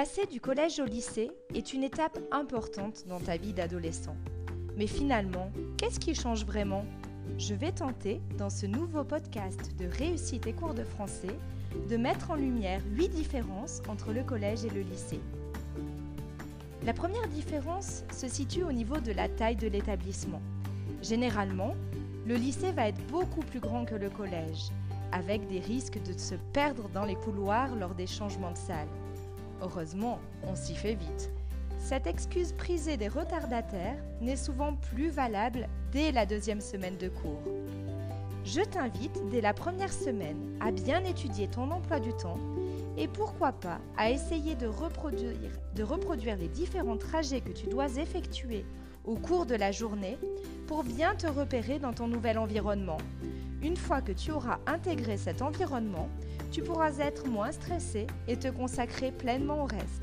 Passer du collège au lycée est une étape importante dans ta vie d'adolescent. Mais finalement, qu'est-ce qui change vraiment? Je vais tenter, dans ce nouveau podcast de réussite et cours de français, de mettre en lumière 8 différences entre le collège et le lycée. La première différence se situe au niveau de la taille de l'établissement. Généralement, le lycée va être beaucoup plus grand que le collège, avec des risques de se perdre dans les couloirs lors des changements de salle. Heureusement, on s'y fait vite. Cette excuse prisée des retardataires n'est souvent plus valable dès la deuxième semaine de cours. Je t'invite dès la première semaine à bien étudier ton emploi du temps et pourquoi pas à essayer de reproduire, de reproduire les différents trajets que tu dois effectuer au cours de la journée pour bien te repérer dans ton nouvel environnement. Une fois que tu auras intégré cet environnement, tu pourras être moins stressé et te consacrer pleinement au reste.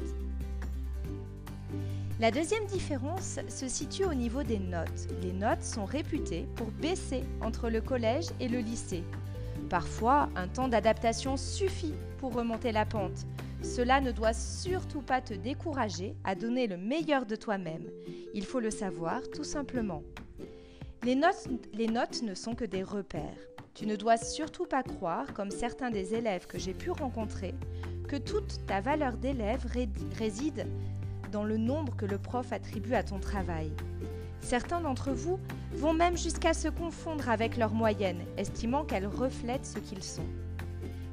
La deuxième différence se situe au niveau des notes. Les notes sont réputées pour baisser entre le collège et le lycée. Parfois, un temps d'adaptation suffit pour remonter la pente. Cela ne doit surtout pas te décourager à donner le meilleur de toi-même. Il faut le savoir tout simplement. Les notes, les notes ne sont que des repères. Tu ne dois surtout pas croire, comme certains des élèves que j'ai pu rencontrer, que toute ta valeur d'élève réside dans le nombre que le prof attribue à ton travail. Certains d'entre vous vont même jusqu'à se confondre avec leur moyenne, estimant qu'elle reflète ce qu'ils sont.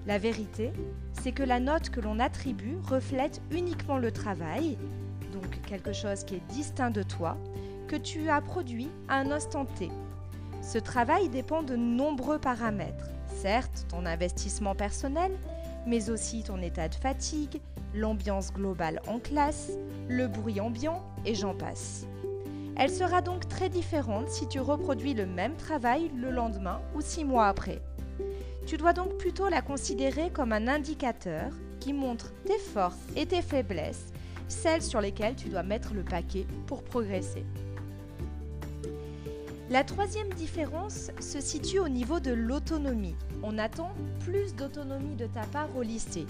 La vérité, c'est que la note que l'on attribue reflète uniquement le travail, donc quelque chose qui est distinct de toi, que tu as produit à un instant T, ce travail dépend de nombreux paramètres, certes ton investissement personnel, mais aussi ton état de fatigue, l'ambiance globale en classe, le bruit ambiant et j'en passe. Elle sera donc très différente si tu reproduis le même travail le lendemain ou six mois après. Tu dois donc plutôt la considérer comme un indicateur qui montre tes forces et tes faiblesses, celles sur lesquelles tu dois mettre le paquet pour progresser. La troisième différence se situe au niveau de l'autonomie. On attend plus d'autonomie de ta part au lycée.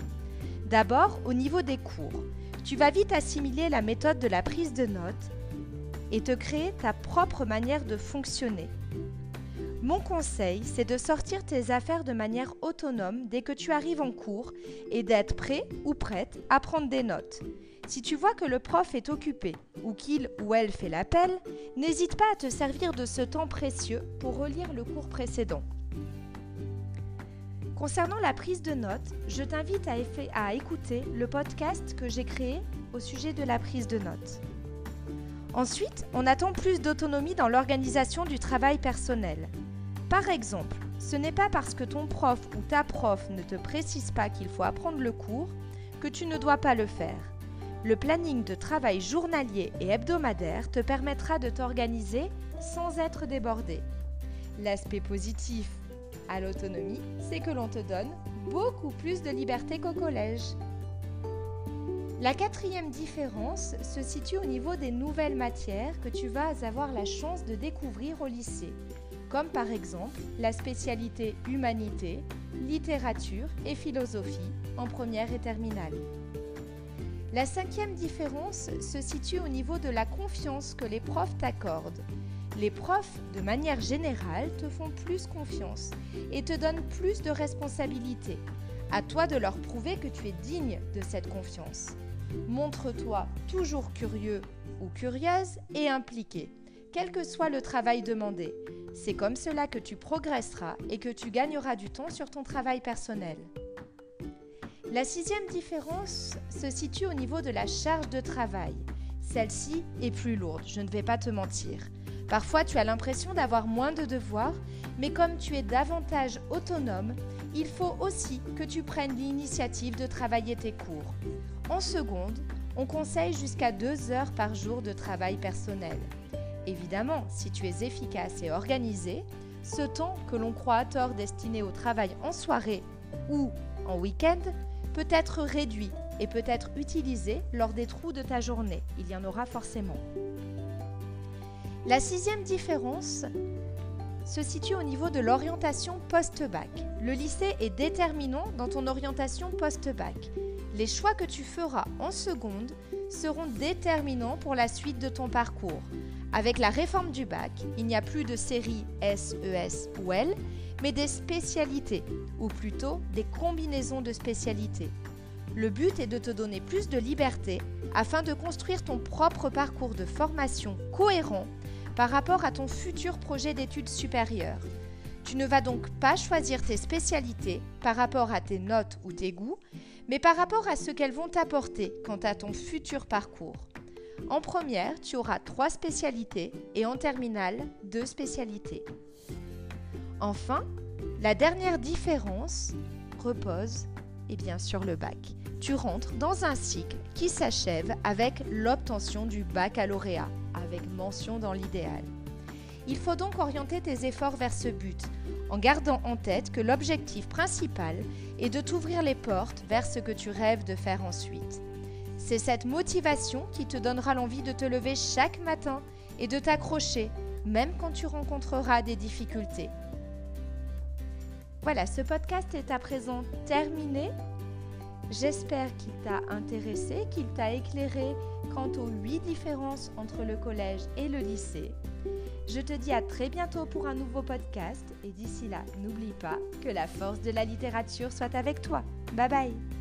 D'abord, au niveau des cours. Tu vas vite assimiler la méthode de la prise de notes et te créer ta propre manière de fonctionner. Mon conseil, c'est de sortir tes affaires de manière autonome dès que tu arrives en cours et d'être prêt ou prête à prendre des notes. Si tu vois que le prof est occupé ou qu'il ou elle fait l'appel, n'hésite pas à te servir de ce temps précieux pour relire le cours précédent. Concernant la prise de notes, je t'invite à, écouter le podcast que j'ai créé au sujet de la prise de notes. Ensuite, on attend plus d'autonomie dans l'organisation du travail personnel. Par exemple, ce n'est pas parce que ton prof ou ta prof ne te précise pas qu'il faut apprendre le cours que tu ne dois pas le faire. Le planning de travail journalier et hebdomadaire te permettra de t'organiser sans être débordé. L'aspect positif à l'autonomie, c'est que l'on te donne beaucoup plus de liberté qu'au collège. La quatrième différence se situe au niveau des nouvelles matières que tu vas avoir la chance de découvrir au lycée, comme par exemple la spécialité humanité, littérature et philosophie en première et terminale. La cinquième différence se situe au niveau de la confiance que les profs t'accordent. Les profs, de manière générale, te font plus confiance et te donnent plus de responsabilités. À toi de leur prouver que tu es digne de cette confiance. Montre-toi toujours curieux ou curieuse et impliqué, quel que soit le travail demandé. C'est comme cela que tu progresseras et que tu gagneras du temps sur ton travail personnel. La sixième différence se situe au niveau de la charge de travail. Celle-ci est plus lourde, je ne vais pas te mentir. Parfois, tu as l'impression d'avoir moins de devoirs, mais comme tu es davantage autonome, il faut aussi que tu prennes l'initiative de travailler tes cours. En seconde, on conseille jusqu'à deux heures par jour de travail personnel. Évidemment, si tu es efficace et organisé, ce temps que l'on croit à tort destiné au travail en soirée ou en week-end peut être réduit et peut être utilisé lors des trous de ta journée. Il y en aura forcément. La sixième différence se situe au niveau de l'orientation post-bac. Le lycée est déterminant dans ton orientation post-bac. Les choix que tu feras en seconde seront déterminants pour la suite de ton parcours. Avec la réforme du bac, il n'y a plus de séries S, ES ou L, mais des spécialités, ou plutôt des combinaisons de spécialités. Le but est de te donner plus de liberté afin de construire ton propre parcours de formation cohérent par rapport à ton futur projet d'études supérieures. Tu ne vas donc pas choisir tes spécialités par rapport à tes notes ou tes goûts, mais par rapport à ce qu'elles vont t'apporter quant à ton futur parcours. En première, tu auras trois spécialités et en terminale, deux spécialités. Enfin, la dernière différence repose et bien sur le bac. Tu rentres dans un cycle qui s'achève avec l'obtention du baccalauréat, avec mention dans l'idéal. Il faut donc orienter tes efforts vers ce but, en gardant en tête que l'objectif principal est de t'ouvrir les portes vers ce que tu rêves de faire ensuite. C'est cette motivation qui te donnera l'envie de te lever chaque matin et de t'accrocher, même quand tu rencontreras des difficultés. Voilà, ce podcast est à présent terminé. J'espère qu'il t'a intéressé, qu'il t'a éclairé quant aux huit différences entre le collège et le lycée. Je te dis à très bientôt pour un nouveau podcast et d'ici là, n'oublie pas que la force de la littérature soit avec toi. Bye bye